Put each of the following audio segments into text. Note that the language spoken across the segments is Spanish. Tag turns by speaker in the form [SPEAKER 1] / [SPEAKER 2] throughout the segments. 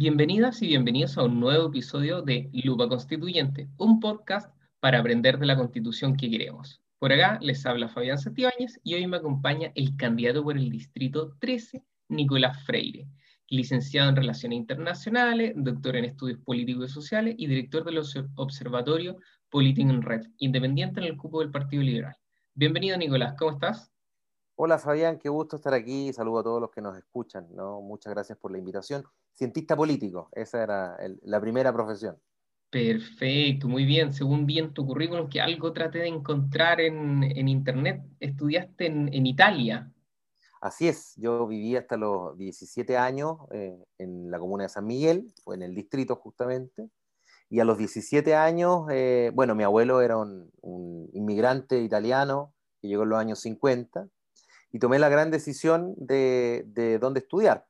[SPEAKER 1] Bienvenidas y bienvenidos a un nuevo episodio de Lupa Constituyente, un podcast para aprender de la constitución que queremos. Por acá les habla Fabián Santibáñez y hoy me acompaña el candidato por el distrito 13, Nicolás Freire, licenciado en Relaciones Internacionales, doctor en Estudios Políticos y Sociales y director del Observatorio Político en Red, independiente en el cupo del Partido Liberal. Bienvenido, Nicolás, ¿cómo estás?
[SPEAKER 2] Hola, Fabián, qué gusto estar aquí. Saludo a todos los que nos escuchan. ¿no? Muchas gracias por la invitación. Cientista político, esa era la primera profesión.
[SPEAKER 1] Perfecto, muy bien. Según bien tu currículum, que algo traté de encontrar en, internet, estudiaste en, Italia.
[SPEAKER 2] Así es, yo viví hasta los 17 años eh, en la comuna de San Miguel, o en el distrito justamente, y a los 17 años, eh, bueno, mi abuelo era un, inmigrante italiano que llegó en los años 50, y tomé la gran decisión de, de dónde estudiar.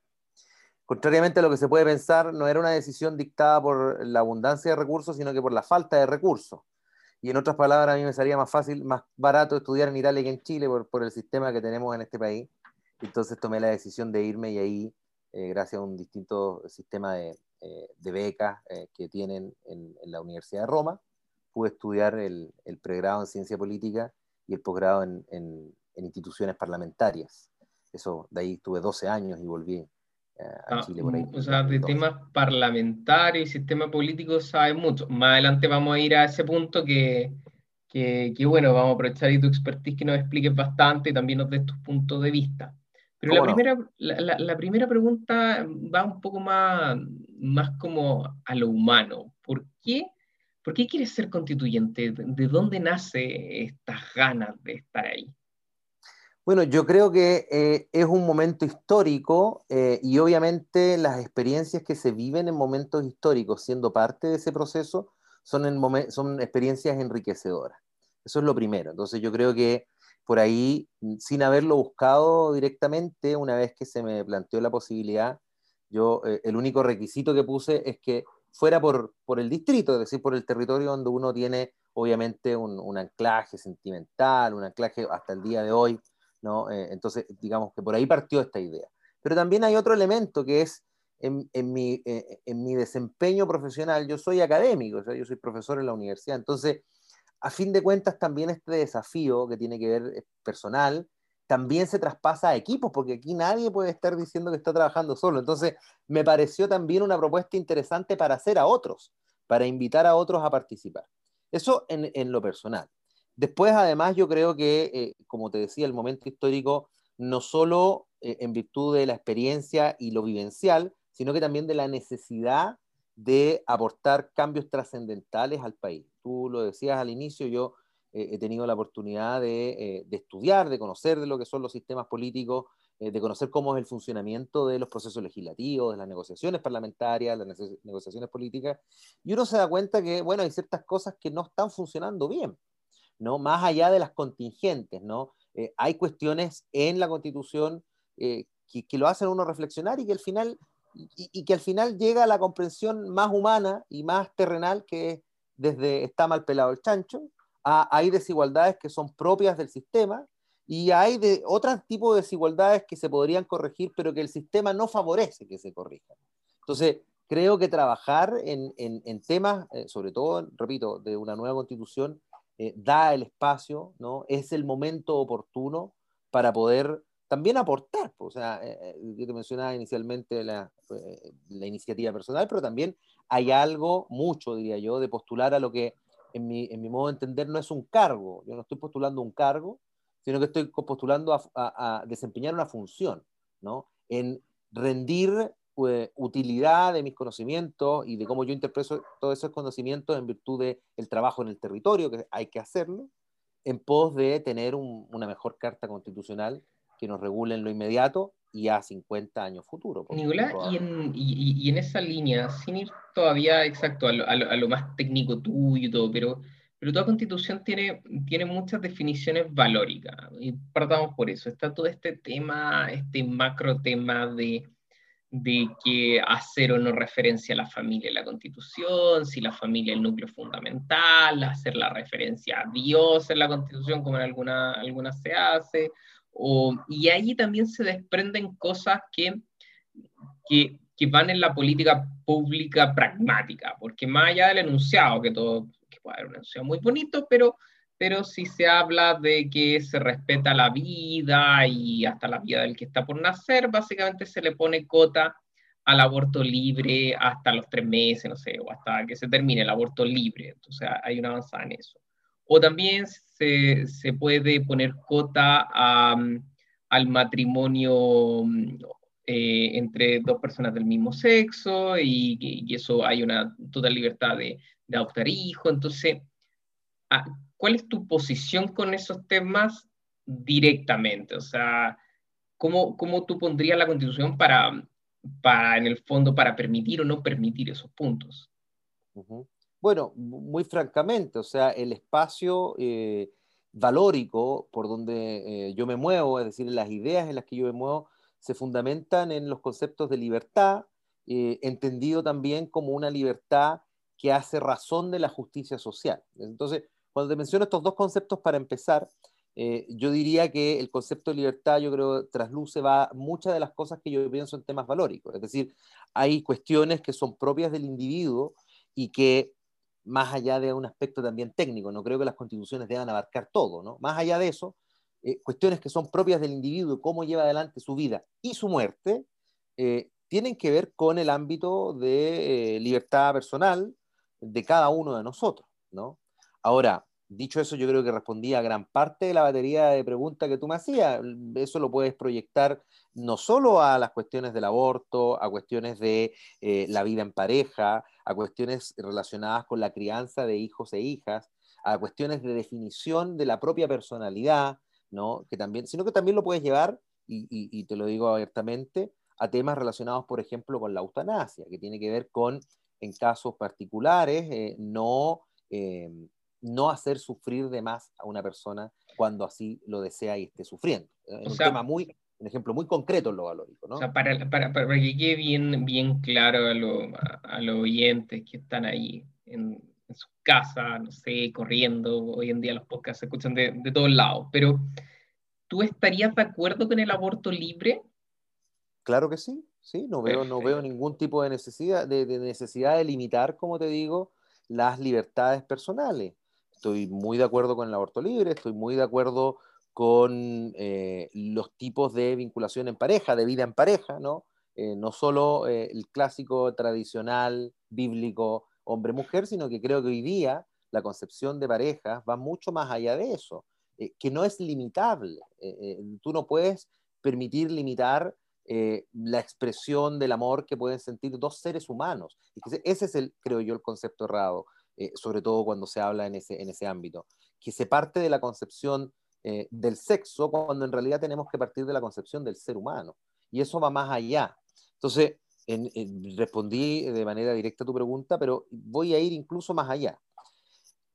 [SPEAKER 2] Contrariamente a lo que se puede pensar, no era una decisión dictada por la abundancia de recursos, sino que por la falta de recursos. Y en otras palabras, a mí me salía más fácil, más barato estudiar en Italia que en Chile por, el sistema que tenemos en este país. Entonces tomé la decisión de irme y ahí, eh, gracias a un distinto sistema de, eh, becas eh, que tienen en, la Universidad de Roma, pude estudiar el, pregrado en ciencia política y el posgrado en, en, instituciones parlamentarias. Eso, de ahí tuve 12 años y volví
[SPEAKER 1] Ah, mm, o sea, de temas parlamentarios y sistema político sabe mucho. Más adelante vamos a ir a ese punto que, que, bueno, vamos a aprovechar y tu expertise que nos expliques bastante y también nos des tus puntos de vista. Pero la primera, la, la, primera pregunta va un poco más, más como a lo humano. ¿Por qué, ¿Por qué quieres ser constituyente? ¿De dónde nace estas ganas de estar ahí?
[SPEAKER 2] Bueno, yo creo que eh, es un momento histórico eh, y obviamente las experiencias que se viven en momentos históricos, siendo parte de ese proceso, son, en son experiencias enriquecedoras. Eso es lo primero. Entonces yo creo que por ahí, sin haberlo buscado directamente, una vez que se me planteó la posibilidad, yo eh, el único requisito que puse es que fuera por, por el distrito, es decir, por el territorio donde uno tiene obviamente un, un anclaje sentimental, un anclaje hasta el día de hoy ¿no? Eh, entonces, digamos que por ahí partió esta idea. Pero también hay otro elemento que es en, eh, mi, desempeño profesional, yo soy académico, yo soy profesor en la universidad, entonces, a fin de cuentas, también este desafío que tiene que ver eh, personal, también se traspasa a equipos, porque aquí nadie puede estar diciendo que está trabajando solo. Entonces, me pareció también una propuesta interesante para hacer a otros, para invitar a otros a participar. Eso en lo personal. Después, además, yo creo que, eh, como te decía, el momento histórico, no solo eh, en virtud de la experiencia y lo vivencial, sino que también de la necesidad de aportar cambios trascendentales al país. Tú lo decías al inicio, yo eh, he tenido la oportunidad de, estudiar, de conocer de lo que son los sistemas políticos, de conocer cómo es el funcionamiento de los procesos legislativos, de las negociaciones parlamentarias, las negociaciones políticas, y uno se da cuenta que, bueno, hay ciertas cosas que no están funcionando bien. ¿No? Más allá de las contingentes, ¿no? Eh, hay cuestiones en la Constitución eh, que, lo hacen uno reflexionar y que al final y, que al final llega a la comprensión más humana y más terrenal que desde está mal pelado el chancho, hay desigualdades que son propias del sistema y hay de otros tipos de desigualdades que se podrían corregir, pero que el sistema no favorece que se corrijan. Entonces, creo que trabajar en, temas, eh, sobre todo, repito, de una nueva constitución, eh, da el espacio, ¿no? Es el momento oportuno para poder también aportar. O sea, eh, eh, yo te mencionaba inicialmente la, la, iniciativa personal, pero también hay algo, mucho diría yo, de postular a lo que en mi, en mi modo de entender no es un cargo. Yo no estoy postulando un cargo, sino que estoy postulando a, a, a desempeñar una función, ¿no? En rendir utilidad de mis conocimientos y de cómo yo interpreto todos esos conocimientos en virtud del el trabajo en el territorio, que hay que hacerlo, en pos de tener una mejor carta constitucional que nos regule en lo inmediato y a 50 años futuro.
[SPEAKER 1] Nicolás, y en, y, en, esa línea, sin ir todavía exacto a lo, a lo, más técnico tuyo y todo, pero, pero toda constitución tiene, tiene muchas definiciones valóricas, y partamos por eso. Está todo este tema, este macro tema de de que hacer o no referencia a la familia en la constitución, si la familia es el núcleo fundamental, hacer la referencia a Dios en la constitución, como en algunas alguna se hace, o, y allí también se desprenden cosas que, que, que van en la política pública pragmática, porque más allá del enunciado, que todo, que puede haber un enunciado muy bonito, pero, pero si se habla de que se respeta la vida y hasta la vida del que está por nacer, básicamente se le pone cota al aborto libre hasta los tres meses, no sé, o hasta que se termine el aborto libre. Entonces hay una avanzada en eso. O también se, se puede poner cota al matrimonio eh, entre dos personas del mismo sexo y, y, eso hay una total libertad de, de adoptar hijos. Entonces, ah, ¿cuál es tu posición con esos temas directamente? O sea, ¿cómo, cómo tú pondrías la constitución para para, en el fondo, para permitir o no permitir esos puntos.
[SPEAKER 2] Bueno, muy francamente, o sea, el espacio eh, valórico por donde eh, yo me muevo, es decir, las ideas en las que yo me muevo, se fundamentan en los conceptos de libertad, eh, entendido también como una libertad que hace razón de la justicia social. Entonces, cuando te menciono estos dos conceptos para empezar, eh, yo diría que el concepto de libertad, yo creo, trasluce va muchas de las cosas que yo pienso en temas valóricos. Es decir, hay cuestiones que son propias del individuo y que, más allá de un aspecto también técnico, no creo que las constituciones deban abarcar todo, ¿no? Más allá de eso, eh, cuestiones que son propias del individuo, cómo lleva adelante su vida y su muerte, eh, tienen que ver con el ámbito de libertad personal de cada uno de nosotros, ¿no? Ahora, Dicho eso, yo creo que respondí a gran parte de la batería de preguntas que tú me hacías. Eso lo puedes proyectar no solo a las cuestiones del aborto, a cuestiones de eh, la vida en pareja, a cuestiones relacionadas con la crianza de hijos e hijas, a cuestiones de definición de la propia personalidad, ¿no? que también, sino que también lo puedes llevar, y, te lo digo abiertamente, a temas relacionados, por ejemplo, con la eutanasia, que tiene que ver con, en casos particulares, eh, no... Eh, no hacer sufrir de más a una persona cuando así lo desea y esté sufriendo. Es un tema muy, un ejemplo muy concreto en lo valórico. ¿no?
[SPEAKER 1] O sea, para, para, para, que quede bien, bien claro a, a, los oyentes que están ahí en, en, su casa, no sé, corriendo, hoy en día los podcasts se escuchan de, de todos lados, pero ¿tú estarías de acuerdo con el aborto libre?
[SPEAKER 2] Claro que sí, sí, no veo, no veo ningún tipo de necesidad de, de necesidad de limitar, como te digo, las libertades personales estoy muy de acuerdo con el aborto libre, estoy muy de acuerdo con eh, los tipos de vinculación en pareja, de vida en pareja, ¿no? Eh, no solo eh, el clásico tradicional bíblico hombre-mujer, sino que creo que hoy día la concepción de parejas va mucho más allá de eso, que no es limitable. tú no puedes permitir limitar la expresión del amor que pueden sentir dos seres humanos. ese es el, creo yo, el concepto errado. Eh, sobre todo cuando se habla en ese, en ese ámbito, que se parte de la concepción eh, del sexo cuando en realidad tenemos que partir de la concepción del ser humano. Y eso va más allá. Entonces, respondí de manera directa a tu pregunta, pero voy a ir incluso más allá.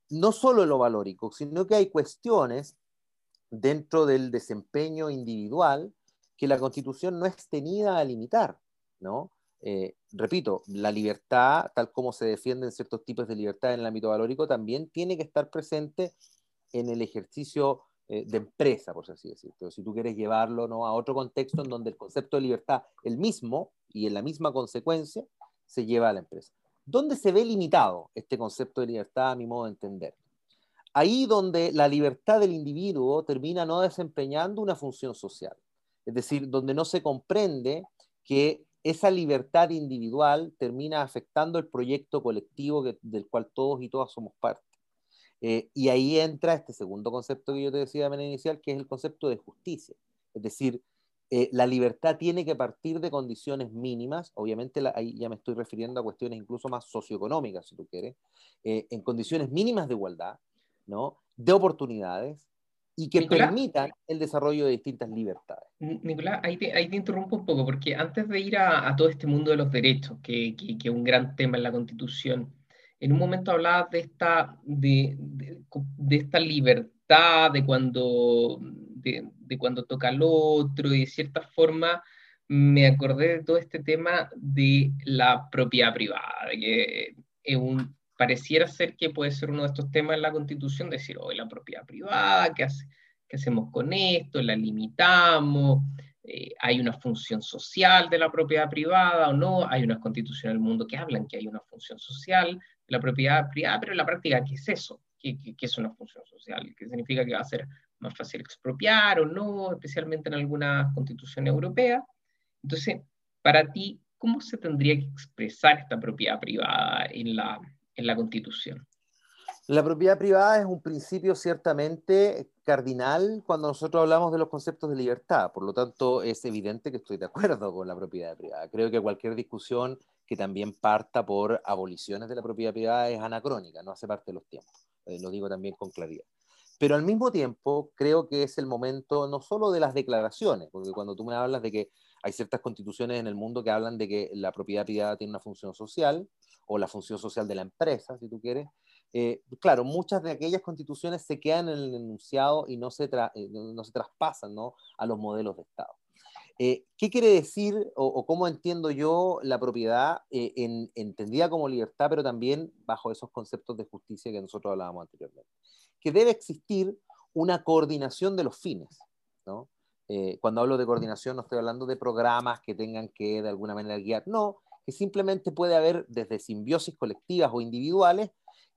[SPEAKER 2] No solo en lo valórico, sino que hay cuestiones dentro del desempeño individual que la Constitución no es tenida a limitar, ¿no? Eh, repito, la libertad, tal como se defienden ciertos tipos de libertad en el ámbito valórico, también tiene que estar presente en el ejercicio eh, de empresa, por así decirlo. Si tú quieres llevarlo ¿no? a otro contexto en donde el concepto de libertad, el mismo y en la misma consecuencia, se lleva a la empresa. ¿Dónde se ve limitado este concepto de libertad, a mi modo de entender? Ahí donde la libertad del individuo termina no desempeñando una función social. Es decir, donde no se comprende que esa libertad individual termina afectando el proyecto colectivo del cual todos y todas somos parte. Eh, y ahí entra este segundo concepto que yo te decía de manera inicial, que es el concepto de justicia. Es decir, eh, la libertad tiene que partir de condiciones mínimas, obviamente ahí ya me estoy refiriendo a cuestiones incluso más socioeconómicas, si tú quieres, eh, en condiciones mínimas de igualdad, ¿no? de oportunidades, y que permitan el desarrollo de distintas libertades.
[SPEAKER 1] Nicolás, ahí te, ahí te interrumpo un poco, porque antes de ir a, a todo este mundo de los derechos, que, que, que, es un gran tema en la Constitución, en un momento hablabas de esta, de, de, esta libertad, de cuando, de, de, cuando toca al otro, y de cierta forma me acordé de todo este tema de la propiedad privada, de que es un, pareciera ser que puede ser uno de estos temas en la Constitución, decir, hoy la propiedad privada, ¿qué, hace, ¿qué hacemos con esto? ¿La limitamos? eh, hay una función social de la propiedad privada o no, hay unas constituciones del mundo que hablan que hay una función social de la propiedad privada, pero en la práctica, ¿qué es eso? ¿Qué, es una función social? ¿Qué significa que va a ser más fácil expropiar o no, especialmente en alguna constitución europea? Entonces, para ti, ¿cómo se tendría que expresar esta propiedad privada en la, en la constitución?
[SPEAKER 2] La propiedad privada es un principio ciertamente cardinal cuando nosotros hablamos de los conceptos de libertad. Por lo tanto, es evidente que estoy de acuerdo con la propiedad privada. Creo que cualquier discusión que también parta por aboliciones de la propiedad privada es anacrónica, no hace parte de los tiempos. Eh, lo digo también con claridad. Pero al mismo tiempo, creo que es el momento no solo de las declaraciones, porque cuando tú me hablas de que hay ciertas constituciones en el mundo que hablan de que la propiedad privada tiene una función social, o la función social de la empresa, si tú quieres, eh, claro, muchas de aquellas constituciones se quedan en el enunciado y no se, eh, no se traspasan ¿no? a los modelos de Estado. Eh, ¿Qué quiere decir o, cómo entiendo yo la propiedad en, entendida como libertad, pero también bajo esos conceptos de justicia que nosotros hablábamos anteriormente? Que debe existir una coordinación de los fines. ¿no? cuando hablo de coordinación no estoy hablando de programas que tengan que de alguna manera guiar, no, que simplemente puede haber desde simbiosis colectivas o individuales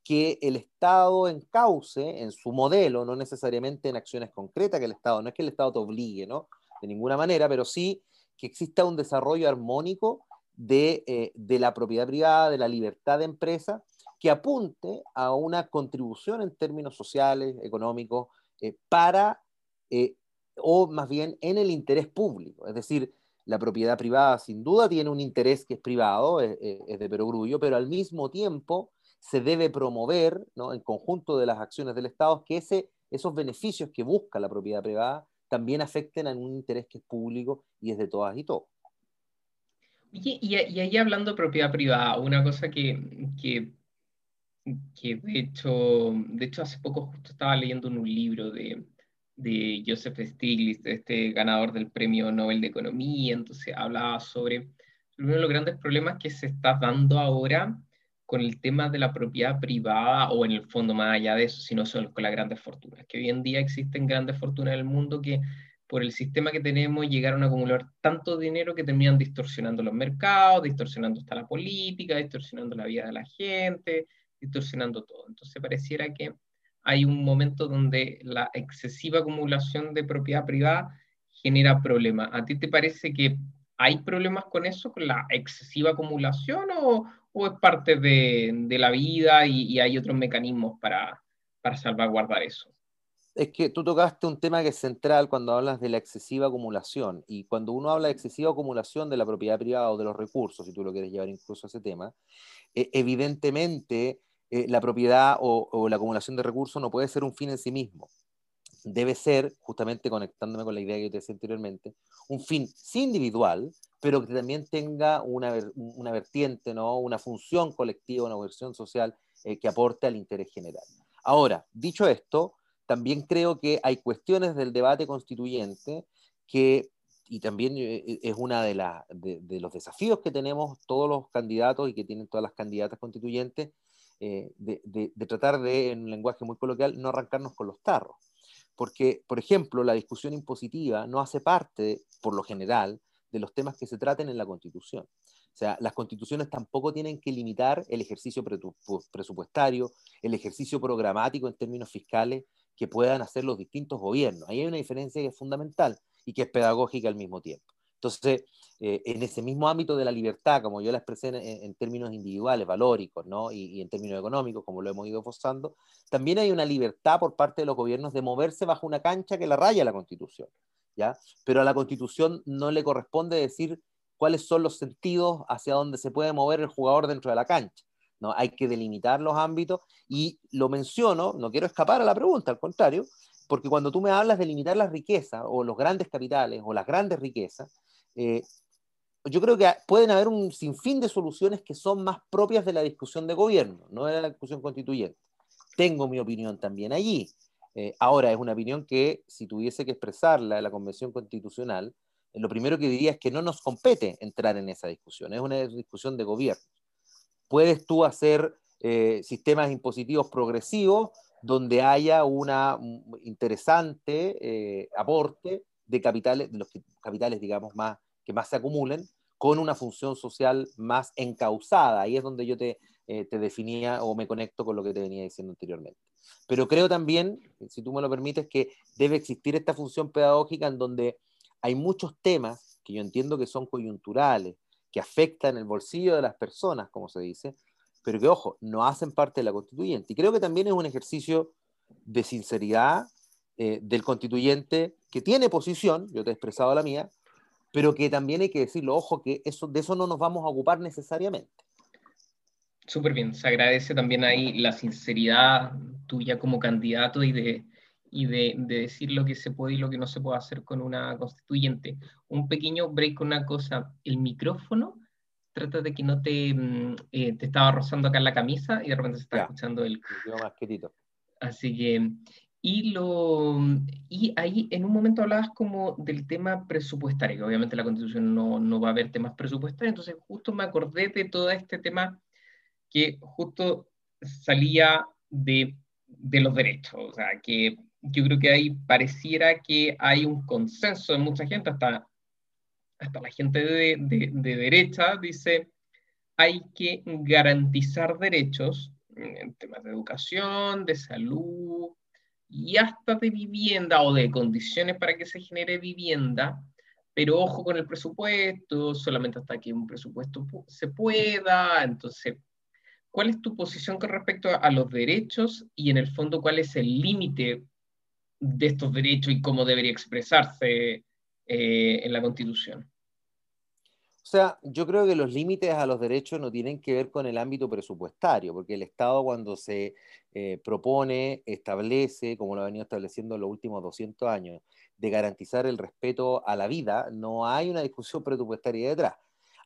[SPEAKER 2] que el Estado encauce en su modelo, no necesariamente en acciones concretas que el Estado, no es que el Estado te obligue, ¿no? De ninguna manera, pero sí que exista un desarrollo armónico de, eh, de la propiedad privada, de la libertad de empresa, que apunte a una contribución en términos sociales, económicos, eh, para, eh, o más bien en el interés público. Es decir, la propiedad privada sin duda tiene un interés que es privado, es, es de perogrullo, pero al mismo tiempo se debe promover, ¿no? en conjunto de las acciones del Estado, que ese, esos beneficios que busca la propiedad privada también afecten a un interés que es público y es de todas y todos.
[SPEAKER 1] Y, y, ahí hablando de propiedad privada, una cosa que, que, que, de, hecho, de hecho hace poco justo estaba leyendo en un libro de, de Joseph Stiglitz, este ganador del Premio Nobel de Economía, entonces hablaba sobre uno de los grandes problemas que se está dando ahora con el tema de la propiedad privada o en el fondo más allá de eso, sino solo con las grandes fortunas, que hoy en día existen grandes fortunas en el mundo que por el sistema que tenemos llegaron a acumular tanto dinero que terminan distorsionando los mercados, distorsionando hasta la política, distorsionando la vida de la gente, distorsionando todo. Entonces pareciera que hay un momento donde la excesiva acumulación de propiedad privada genera problemas. ¿A ti te parece que hay problemas con eso, con la excesiva acumulación o, o es parte de, de la vida y, hay otros mecanismos para, para salvaguardar eso?
[SPEAKER 2] Es que tú tocaste un tema que es central cuando hablas de la excesiva acumulación. Y cuando uno habla de excesiva acumulación de la propiedad privada o de los recursos, si tú lo quieres llevar incluso a ese tema, eh, evidentemente eh, la propiedad o, la acumulación de recursos no puede ser un fin en sí mismo. Debe ser, justamente conectándome con la idea que te decía anteriormente, un fin sí individual, pero que también tenga una, una vertiente, ¿no? una función colectiva, una versión social eh, que aporte al interés general. Ahora, dicho esto, también creo que hay cuestiones del debate constituyente que, y también eh, es uno de, de, de, los desafíos que tenemos todos los candidatos y que tienen todas las candidatas constituyentes, de, de, tratar de, en un lenguaje muy coloquial, no arrancarnos con los tarros. Porque, por ejemplo, la discusión impositiva no hace parte, por lo general, de los temas que se traten en la Constitución. O sea, las constituciones tampoco tienen que limitar el ejercicio presupuestario, el ejercicio programático en términos fiscales que puedan hacer los distintos gobiernos. Ahí hay una diferencia que es fundamental y que es pedagógica al mismo tiempo. Entonces, eh, en ese mismo ámbito de la libertad, como yo la expresé en, términos individuales, valóricos, ¿no? Y, y, en términos económicos, como lo hemos ido forzando, también hay una libertad por parte de los gobiernos de moverse bajo una cancha que la raya la Constitución. Pero a la Constitución no le corresponde decir cuáles son los sentidos hacia donde se puede mover el jugador dentro de la cancha. ¿no? Hay que delimitar los ámbitos y lo menciono, no quiero escapar a la pregunta, al contrario, porque cuando tú me hablas de limitar las riquezas o los grandes capitales o las grandes riquezas, eh, yo creo que pueden haber un sinfín de soluciones que son más propias de la discusión de gobierno, no de la discusión constituyente. Tengo mi opinión también allí, eh, ahora, es una opinión que si tuviese que expresarla en la Convención Constitucional, eh, lo primero que diría es que no nos compete entrar en esa discusión, es una discusión de gobierno. Puedes tú hacer sistemas impositivos progresivos donde haya un interesante aporte de capitales, de los capitales, digamos, más, que más se acumulen, con una función social más encausada. Ahí es donde yo te, eh, te definía o me conecto con lo que te venía diciendo anteriormente. Pero creo también, si tú me lo permites, que debe existir esta función pedagógica en donde hay muchos temas que yo entiendo que son coyunturales, que afectan el bolsillo de las personas, como se dice, pero que, ojo, no hacen parte de la constituyente. Y creo que también es un ejercicio de sinceridad eh, del constituyente que tiene posición, yo te he expresado la mía, pero que también hay que decirlo, ojo, que eso, de eso no nos vamos a ocupar necesariamente.
[SPEAKER 1] Súper bien, se agradece también ahí la sinceridad tuya como candidato y de, y de, decir lo que se puede y lo que no se puede hacer con una constituyente. Un pequeño break con una cosa, el micrófono, trata de que no te, mm, eh, te estaba rozando acá en la camisa y de repente se está escuchando el... Así que, y, lo, y ahí en un momento hablabas como del tema presupuestario, que obviamente la constitución no, no va a haber temas presupuestarios, entonces justo me acordé de todo este tema que justo salía de, de los derechos, o sea, que yo creo que ahí pareciera que hay un consenso de mucha gente, hasta, hasta la gente de, de derecha dice, hay que garantizar derechos en temas de educación, de salud y hasta de vivienda o de condiciones para que se genere vivienda, pero ojo con el presupuesto, solamente hasta que un presupuesto se pueda, entonces ¿Cuál es tu posición con respecto a, los derechos y en el fondo cuál es el límite de estos derechos y cómo debería expresarse eh, en la Constitución?
[SPEAKER 2] O sea, yo creo que los límites a los derechos no tienen que ver con el ámbito presupuestario, porque el Estado cuando se eh, propone, establece, como lo ha venido estableciendo en los últimos 200 años, de garantizar el respeto a la vida, no hay una discusión presupuestaria detrás.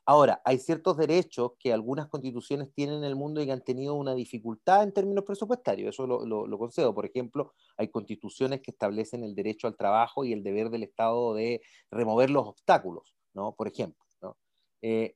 [SPEAKER 2] Ahora, hay ciertos derechos que algunas constituciones tienen en el mundo y que han tenido una dificultad en términos presupuestarios, eso lo, concedo. Por ejemplo, hay constituciones que establecen el derecho al trabajo y el deber del Estado de remover los obstáculos, ¿no? Por ejemplo. Eh,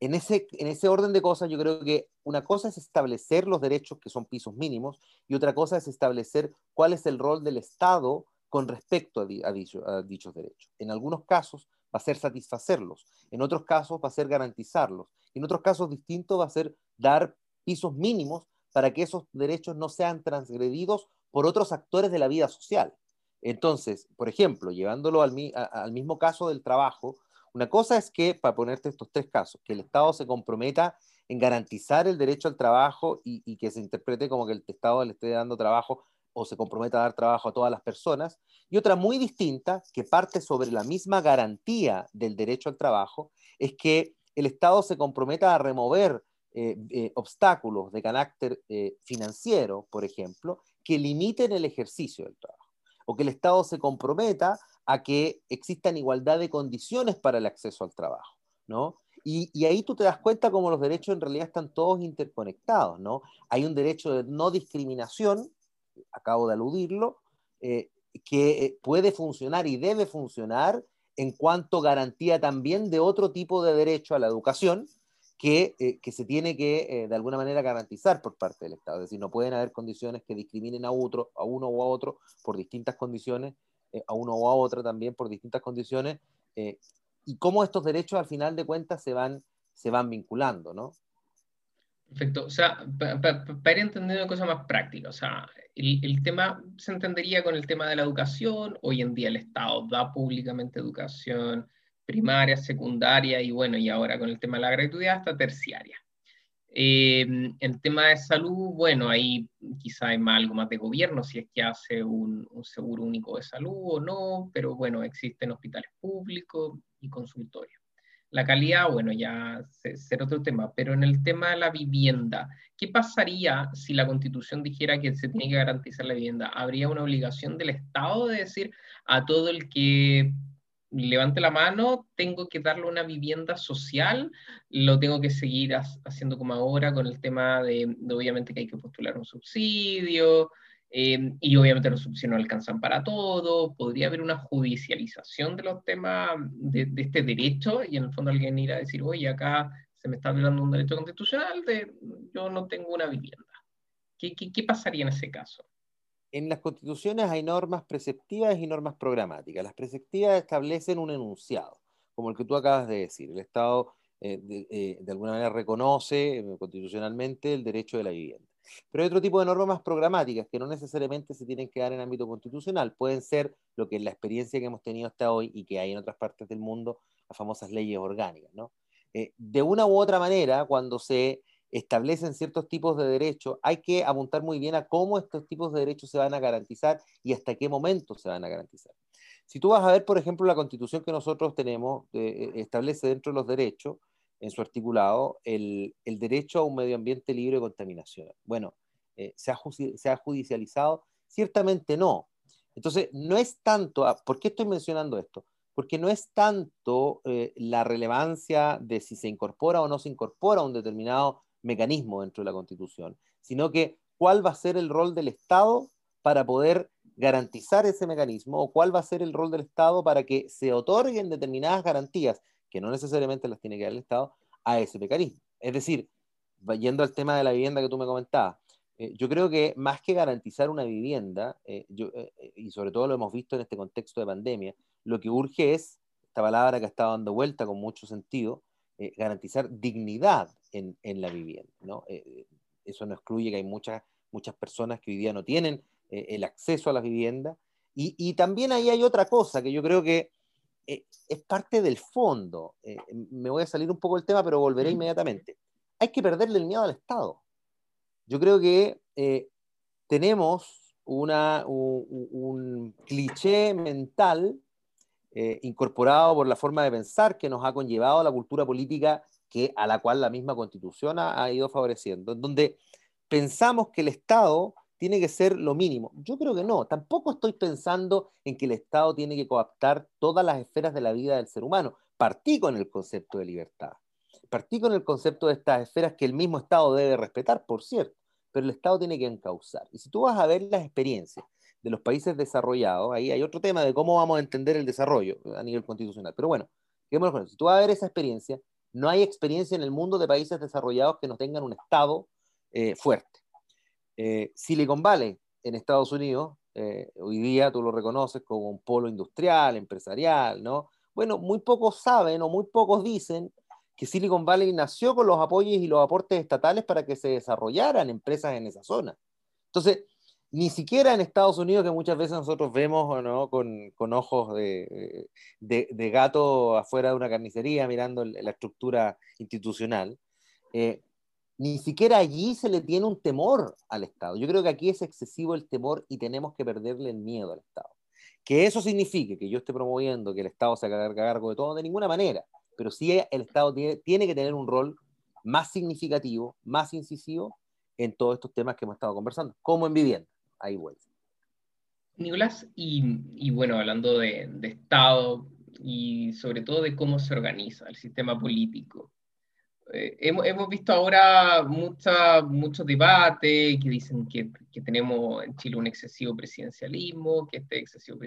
[SPEAKER 2] en, ese, en ese orden de cosas, yo creo que una cosa es establecer los derechos que son pisos mínimos y otra cosa es establecer cuál es el rol del Estado con respecto a, dichos derechos. En algunos casos, va a ser satisfacerlos, en otros casos va a ser garantizarlos, en otros casos distintos va a ser dar pisos mínimos para que esos derechos no sean transgredidos por otros actores de la vida social. Entonces, por ejemplo, llevándolo al, mismo caso del trabajo, una cosa es que, para ponerte estos tres casos, que el Estado se comprometa en garantizar el derecho al trabajo y, que se interprete como que el Estado le esté dando trabajo o se compromete a dar trabajo a todas las personas, y otra muy distinta, que parte sobre la misma garantía del derecho al trabajo, es que el Estado se comprometa a remover eh, eh, obstáculos de carácter eh, financiero, por ejemplo, que limiten el ejercicio del trabajo, o que el Estado se comprometa a que existan igualdad de condiciones para el acceso al trabajo, ¿no? Y, ahí tú te das cuenta cómo los derechos en realidad están todos interconectados, ¿no? Hay un derecho de no discriminación acabo de aludirlo, eh, que eh, puede funcionar y debe funcionar en cuanto garantía también de otro tipo de derecho a la educación que, eh, que se tiene que de alguna manera garantizar por parte del Estado. Es decir, no pueden haber condiciones que discriminen a, otro, a uno o a otro por distintas condiciones, a uno o a otra también por distintas condiciones, y cómo estos derechos al final de cuentas se van, se van vinculando, ¿no?
[SPEAKER 1] Perfecto. O sea, para ir entendiendo una cosa más práctica, o sea, el, el, tema se entendería con el tema de la educación. Hoy en día el Estado da públicamente educación primaria, secundaria y bueno, y ahora con el tema de la gratuidad hasta terciaria. Eh, el tema de salud, bueno, ahí quizá hay más, algo más de gobierno, si es que hace un, un seguro único de salud o no, pero bueno, existen hospitales públicos y consultorios. La calidad, bueno, ya será otro tema, pero en el tema de la vivienda, ¿qué pasaría si la constitución dijera que se tiene que garantizar la vivienda? ¿Habría una obligación del Estado de decir a todo el que levante la mano, tengo que darle una vivienda social, lo tengo que seguir haciendo como ahora con el tema de, obviamente que hay que postular un subsidio, Em, y obviamente los subsidios no alcanzan para todo, podría haber una judicialización de los temas de, este derecho y en el fondo alguien irá a decir, oye, acá se me está violando un derecho constitucional de yo no tengo una vivienda. ¿Qué, qué, qué pasaría en ese caso?
[SPEAKER 2] En las constituciones hay normas preceptivas y normas programáticas. Las preceptivas establecen un enunciado, como el que tú acabas de decir. El Estado eh, eh, de, alguna manera reconoce eh, constitucionalmente el derecho de la vivienda. Pero hay otro tipo de normas más programáticas que no necesariamente se tienen que dar en ámbito constitucional. Pueden ser lo que es la experiencia que hemos tenido hasta hoy y que hay en otras partes del mundo, las famosas leyes orgánicas. de una u otra manera, cuando se establecen ciertos tipos de derechos, hay que apuntar muy bien a cómo estos tipos de derechos se van a garantizar y hasta qué momento se van a garantizar. Si tú vas a ver, por ejemplo, la constitución que nosotros tenemos, eh, establece dentro de los derechos, en su articulado, el, derecho a un medio ambiente libre de contaminación. Bueno, eh, ¿se, ha, ¿se, ha, judicializado? Ciertamente no. Entonces, no es tanto, ah, ¿por qué estoy mencionando esto? Porque no es tanto eh, la relevancia de si se incorpora o no se incorpora un determinado mecanismo dentro de la Constitución, sino que cuál va a ser el rol del Estado para poder garantizar ese mecanismo o cuál va a ser el rol del Estado para que se otorguen determinadas garantías, que no necesariamente las tiene que dar el Estado, a ese mecanismo. Es decir, yendo al tema de la vivienda que tú me comentabas, eh, yo creo que más que garantizar una vivienda, eh, eh, y sobre todo lo hemos visto en este contexto de pandemia, lo que urge es, esta palabra que ha estado dando vuelta con mucho sentido, garantizar dignidad en, la vivienda. ¿no? Eh, eh, eso no excluye que hay muchas, muchas personas que hoy día no tienen eh, el acceso a la vivienda. Y, también ahí hay otra cosa que yo creo que es parte del fondo. me voy a salir un poco del tema, pero volveré inmediatamente. Hay que perderle el miedo al Estado. Yo creo que tenemos una, un, cliché mental incorporado por la forma de pensar que nos ha conllevado la cultura política que, a la cual la misma constitución ha, ido favoreciendo, en donde pensamos que el Estado tiene que ser lo mínimo. Yo creo que no, tampoco estoy pensando en que el Estado tiene que coaptar todas las esferas de la vida del ser humano. Partí con el concepto de libertad, partí con el concepto de estas esferas que el mismo Estado debe respetar, por cierto, pero el Estado tiene que encauzar. Y si tú vas a ver las experiencias de los países desarrollados, ahí hay otro tema de cómo vamos a entender el desarrollo a nivel constitucional. Pero bueno, si tú vas a ver esa experiencia, no hay experiencia en el mundo de países desarrollados que no tengan un Estado eh, fuerte. Eh, Silicon Valley en Estados Unidos, eh, hoy día tú lo reconoces como un polo industrial, empresarial, ¿no? Bueno, muy pocos saben o muy pocos dicen que Silicon Valley nació con los apoyos y los aportes estatales para que se desarrollaran empresas en esa zona. Entonces, ni siquiera en Estados Unidos, que muchas veces nosotros vemos ¿no? con, con, ojos de, de, gato afuera de una carnicería mirando la estructura institucional, eh, ni siquiera allí se le tiene un temor al Estado. Yo creo que aquí es excesivo el temor y tenemos que perderle el miedo al Estado. Que eso signifique que yo esté promoviendo que el Estado se haga cargo de todo, de ninguna manera, pero sí el Estado tiene, tiene que tener un rol más significativo, más incisivo en todos estos temas que hemos estado conversando, como en vivienda ahí vuelve.
[SPEAKER 1] Nicolás, y, bueno, hablando de, Estado y sobre todo de cómo se organiza el sistema político, eh, hemos, visto ahora mucha, mucho debate que dicen que, tenemos en Chile un excesivo presidencialismo, que este excesivo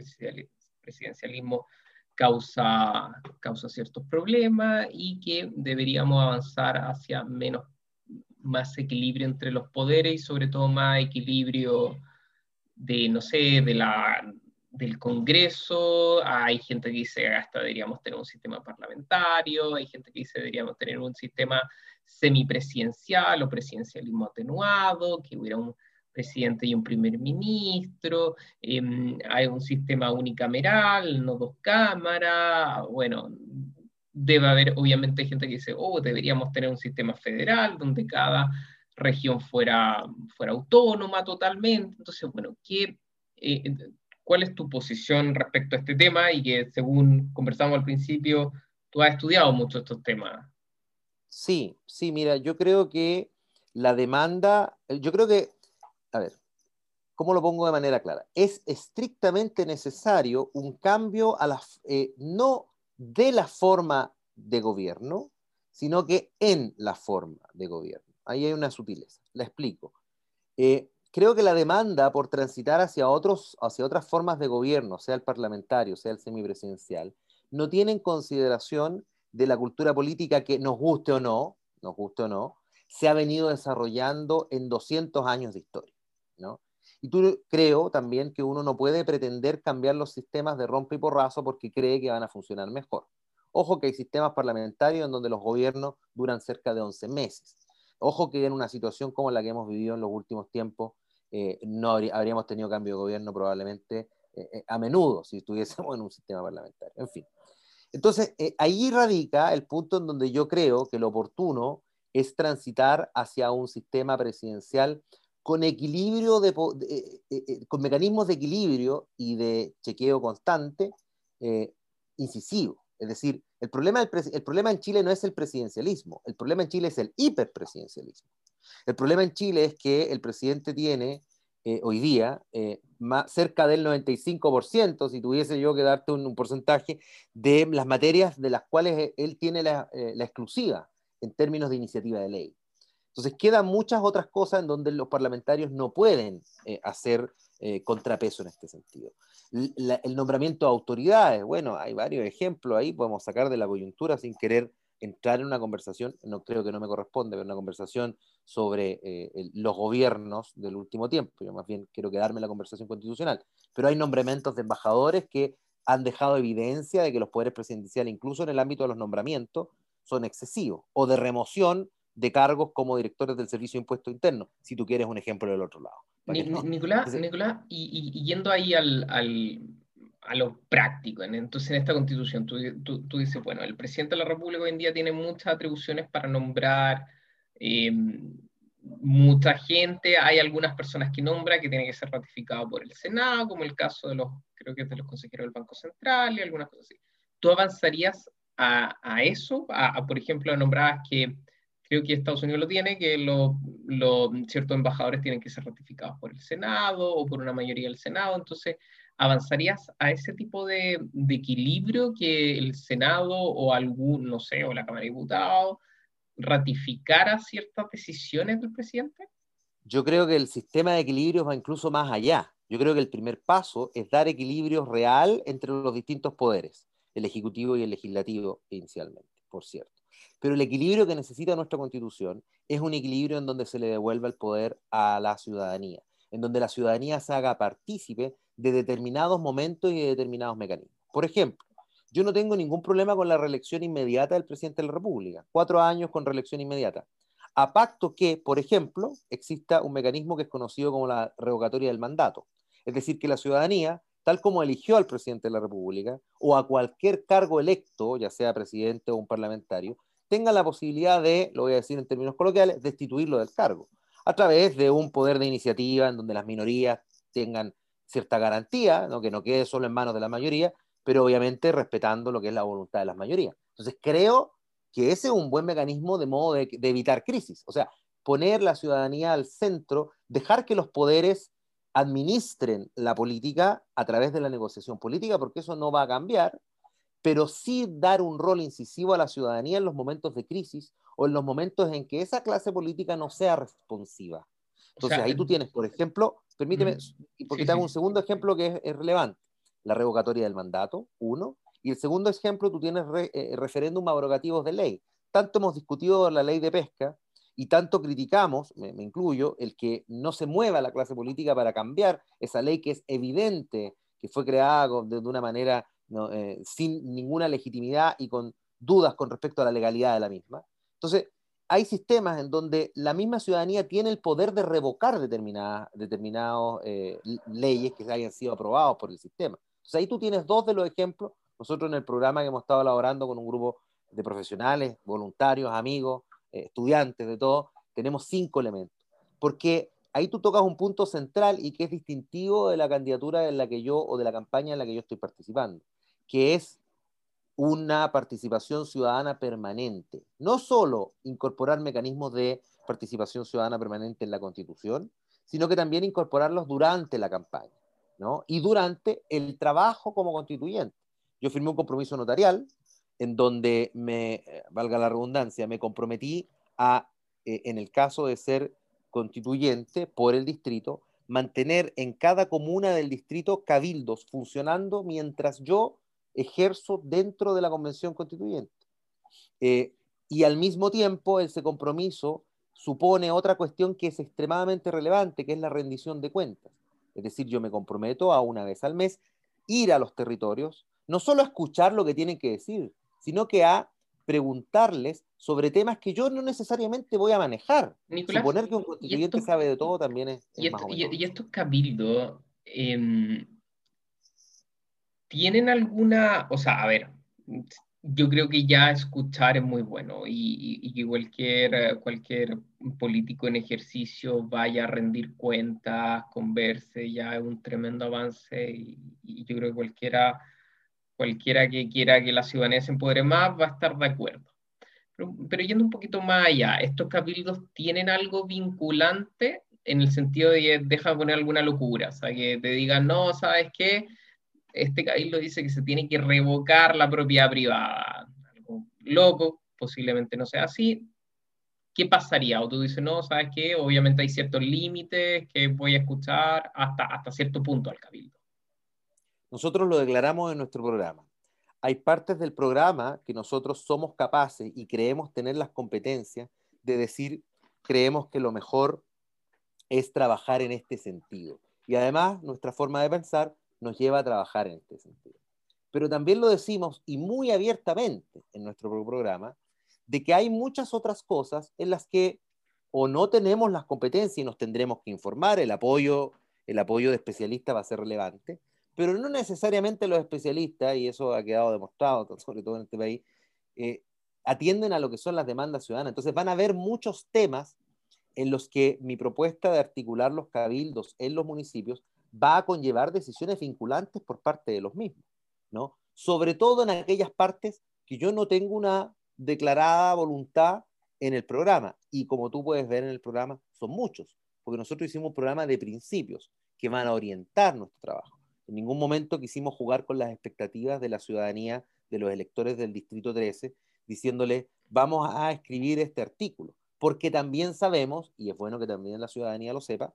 [SPEAKER 1] presidencialismo causa, causa ciertos problemas y que deberíamos avanzar hacia menos, más equilibrio entre los poderes y sobre todo más equilibrio de, no sé, de la, del Congreso, hay gente que dice hasta deberíamos tener un sistema parlamentario, hay gente que dice deberíamos tener un sistema semipresidencial o presidencialismo atenuado, que hubiera un presidente y un primer ministro, em, hay un sistema unicameral, no dos cámaras, bueno, debe haber obviamente gente que dice, oh, deberíamos tener un sistema federal donde cada región fuera, fuera autónoma totalmente. Entonces, bueno, ¿qué, eh, ¿cuál es tu posición respecto a este tema? Y que según conversamos al principio, tú has estudiado mucho estos temas.
[SPEAKER 2] Sí, sí, mira, yo creo que la demanda, yo creo que, a ver, ¿cómo lo pongo de manera clara? Es estrictamente necesario un cambio a la, eh, no de la forma de gobierno, sino que en la forma de gobierno. Ahí hay una sutileza. La explico. Eh, creo que la demanda por transitar hacia, otros, hacia otras formas de gobierno, sea el parlamentario, sea el semipresidencial, no tiene en consideración de la cultura política que nos guste o no, nos guste o no, se ha venido desarrollando en 200 años de historia. ¿no? Y tú creo también que uno no puede pretender cambiar los sistemas de rompe y porrazo porque cree que van a funcionar mejor. Ojo que hay sistemas parlamentarios en donde los gobiernos duran cerca de 11 meses. Ojo que en una situación como la que hemos vivido en los últimos tiempos, eh, no habríamos tenido cambio de gobierno probablemente eh, eh, a menudo si estuviésemos en un sistema parlamentario. En fin. Entonces, ahí radica el punto en donde yo creo que lo oportuno es transitar hacia un sistema presidencial con equilibrio, de, con mecanismos de equilibrio y de chequeo constante, incisivo. Es decir, el problema, en Chile no es el presidencialismo, el problema en Chile es el hiperpresidencialismo. El problema en Chile es que el presidente tiene eh, hoy día eh, más, cerca del 95%, si tuviese yo que darte un, porcentaje, de las materias de las cuales él tiene la, eh, la, exclusiva en términos de iniciativa de ley. Entonces quedan muchas otras cosas en donde los parlamentarios no pueden hacer contrapeso en este sentido. el nombramiento de autoridades, bueno, hay varios ejemplos ahí, podemos sacar de la coyuntura sin querer entrar en una conversación, no creo que no me corresponde, pero una conversación sobre eh, los gobiernos del último tiempo. Yo más bien quiero quedarme en la conversación constitucional. Pero hay nombramientos de embajadores que han dejado evidencia de que los poderes presidenciales, incluso en el ámbito de los nombramientos, son excesivos, o de remoción de cargos como directores del Servicio de Impuesto Interno, si tú quieres un ejemplo del otro lado.
[SPEAKER 1] Nicolás, Nicolás y, yendo ahí al, a lo práctico. Entonces, en esta constitución, tú, tú, dices, bueno, el presidente de la República hoy en día tiene muchas atribuciones para nombrar eh, mucha gente. Hay algunas personas que nombra que tienen que ser ratificadas por el Senado, como el caso de los, creo que es de los consejeros del Banco Central y algunas cosas así. ¿Tú avanzarías a, a eso? A, por ejemplo, a nombrar que creo que Estados Unidos lo tiene, que ciertos embajadores tienen que ser ratificados por el Senado o por una mayoría del Senado. Entonces, ¿avanzarías a ese tipo de, equilibrio que el Senado o algún, no sé, o la Cámara de Diputados ratificara ciertas decisiones del presidente?
[SPEAKER 2] Yo creo que el sistema de equilibrios va incluso más allá. Yo creo que el primer paso es dar equilibrio real entre los distintos poderes, el ejecutivo y el legislativo inicialmente, por cierto. Pero el equilibrio que necesita nuestra constitución es un equilibrio en donde se le devuelva el poder a la ciudadanía, en donde la ciudadanía se haga partícipe de determinados momentos y de determinados mecanismos. Por ejemplo, yo no tengo ningún problema con la reelección inmediata del presidente de la República, cuatro años con reelección inmediata, a pacto que, por ejemplo, exista un mecanismo que es conocido como la revocatoria del mandato. Es decir, que la ciudadanía, tal como eligió al presidente de la República o a cualquier cargo electo, ya sea presidente o un parlamentario, tenga la posibilidad de, lo voy a decir en términos coloquiales, destituirlo del cargo, a través de un poder de iniciativa en donde las minorías tengan cierta garantía, ¿no? que no quede solo en manos de la mayoría, pero obviamente respetando lo que es la voluntad de las mayorías. Entonces creo que ese es un buen mecanismo de modo de, evitar crisis, o sea, poner la ciudadanía al centro, dejar que los poderes administren la política a través de la negociación política, porque eso no va a cambiar, pero sí dar un rol incisivo a la ciudadanía en los momentos de crisis o en los momentos en que esa clase política no sea responsiva. Entonces ahí tú tienes, por ejemplo, permíteme, porque te hago un segundo ejemplo que es, relevante, la revocatoria del mandato, uno, y el segundo ejemplo, tú tienes eh, referéndum abrogativos de ley. Tanto hemos discutido la ley de pesca y tanto criticamos, me, incluyo, el que no se mueva la clase política para cambiar esa ley que es evidente, que fue creada de, una manera eh, sin ninguna legitimidad y con dudas con respecto a la legalidad de la misma. Entonces, hay sistemas en donde la misma ciudadanía tiene el poder de revocar determinadas eh, leyes que hayan sido aprobadas por el sistema. Entonces ahí tú tienes dos de los ejemplos. Nosotros en el programa que hemos estado elaborando con un grupo de profesionales, voluntarios, amigos, eh, estudiantes, de todo, tenemos cinco elementos. Porque ahí tú tocas un punto central y que es distintivo de la candidatura en la que yo o de la campaña en la que yo estoy participando, que es una participación ciudadana permanente. No solo incorporar mecanismos de participación ciudadana permanente en la Constitución, sino que también incorporarlos durante la campaña ¿no? y durante el trabajo como constituyente. Yo firmé un compromiso notarial en donde me, valga la redundancia, me comprometí a, eh, en el caso de ser constituyente por el distrito, mantener en cada comuna del distrito cabildos funcionando mientras yo ejerzo dentro de la Convención Constituyente. Eh, y al mismo tiempo, ese compromiso supone otra cuestión que es extremadamente relevante, que es la rendición de cuentas. Es decir, yo me comprometo a una vez al mes ir a los territorios, no solo a escuchar lo que tienen que decir, sino que a preguntarles sobre temas que yo no necesariamente voy a manejar. Suponer que un constituyente sabe de todo también es,
[SPEAKER 1] y, y, estos cabildos em, tienen alguna, o sea, a ver, yo creo que ya escuchar es muy bueno y, que cualquier, cualquier político en ejercicio vaya a rendir cuentas, converse, ya es un tremendo avance y, yo creo que cualquiera cualquiera que quiera que la ciudadanía se empodere más va a estar de acuerdo. Pero, yendo un poquito más allá, ¿estos cabildos tienen algo vinculante en el sentido de deja poner alguna locura? O sea, que te digan, no, ¿sabes qué? Este cabildo dice que se tiene que revocar la propiedad privada. Algo loco, posiblemente no sea así. ¿Qué pasaría? O tú dices, no, ¿sabes qué? Obviamente hay ciertos límites que voy a escuchar hasta, hasta cierto punto al cabildo.
[SPEAKER 2] Nosotros lo declaramos en nuestro programa. Hay partes del programa que nosotros somos capaces y creemos tener las competencias de decir, creemos que lo mejor es trabajar en este sentido. Y además, nuestra forma de pensar nos lleva a trabajar en este sentido. Pero también lo decimos, y muy abiertamente en nuestro programa, de que hay muchas otras cosas en las que o no tenemos las competencias y nos tendremos que informar, el apoyo, el apoyo de especialistas va a ser relevante, pero no necesariamente los especialistas, y eso ha quedado demostrado, sobre todo en este país, eh, atienden a lo que son las demandas ciudadanas. Entonces van a haber muchos temas en los que mi propuesta de articular los cabildos en los municipios va a conllevar decisiones vinculantes por parte de los mismos, ¿no? Sobre todo en aquellas partes que yo no tengo una declarada voluntad en el programa. Y como tú puedes ver en el programa, son muchos, porque nosotros hicimos un programa de principios que van a orientar nuestro trabajo. En ningún momento quisimos jugar con las expectativas de la ciudadanía, de los electores del Distrito 13, diciéndole, vamos a escribir este artículo, porque también sabemos, y es bueno que también la ciudadanía lo sepa,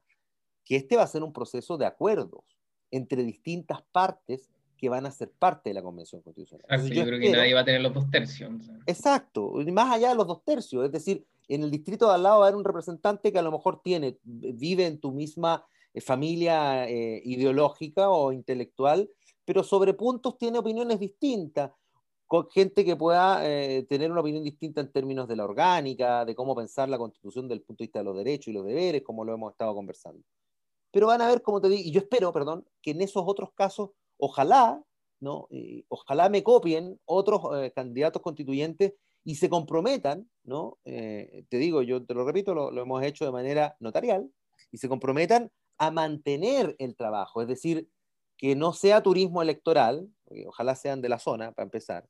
[SPEAKER 2] que este va a ser un proceso de acuerdos entre distintas partes que van a ser parte de la Convención Constitucional.
[SPEAKER 1] yo, creo que nadie va a tener los dos tercios.
[SPEAKER 2] Exacto, más allá de los dos tercios, es decir, en el distrito de al lado va a haber un representante que a lo mejor tiene, vive en tu misma eh, familia eh, ideológica o intelectual, pero sobre puntos tiene opiniones distintas, con gente que pueda eh, tener una opinión distinta en términos de la orgánica, de cómo pensar la constitución desde el punto de vista de los derechos y los deberes, como lo hemos estado conversando. Pero van a ver, como te digo, y yo espero, perdón, que en esos otros casos, ojalá, ¿no? ojalá me copien otros candidatos constituyentes y se comprometan, ¿no? te digo, yo te lo repito, lo hemos hecho de manera notarial, y se comprometan a mantener el trabajo, es decir, que no sea turismo electoral, ojalá sean de la zona, para empezar.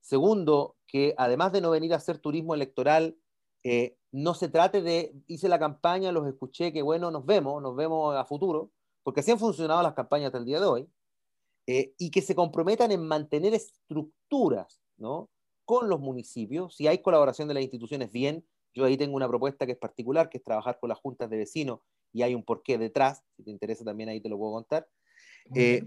[SPEAKER 2] Segundo, que además de no venir a hacer turismo electoral, eh, no se trate de, hice la campaña, los escuché, que bueno, nos vemos, nos vemos a futuro, porque así han funcionado las campañas hasta el día de hoy, eh, y que se comprometan en mantener estructuras, ¿no? Con los municipios, si hay colaboración de las instituciones, bien, yo ahí tengo una propuesta que es particular, que es trabajar con las juntas de vecinos y hay un porqué detrás, si te interesa también ahí te lo puedo contar, eh,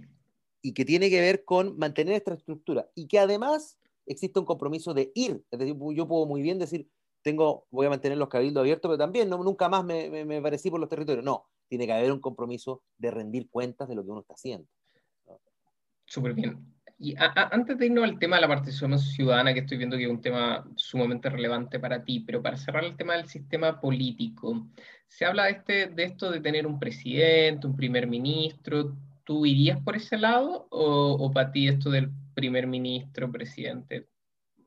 [SPEAKER 2] y que tiene que ver con mantener esta estructura y que además existe un compromiso de ir, es decir, yo puedo muy bien decir, tengo, voy a mantener los cabildos abiertos, pero también no, nunca más me, me, me parecí por los territorios, no, tiene que haber un compromiso de rendir cuentas de lo que uno está haciendo.
[SPEAKER 1] Súper bien. Y antes de irnos al tema de la participación ciudadana, que estoy viendo que es un tema sumamente relevante para ti, pero para cerrar el tema del sistema político, se habla de, este, de esto de tener un presidente, un primer ministro. ¿Tú irías por ese lado o, para ti esto del primer ministro, presidente?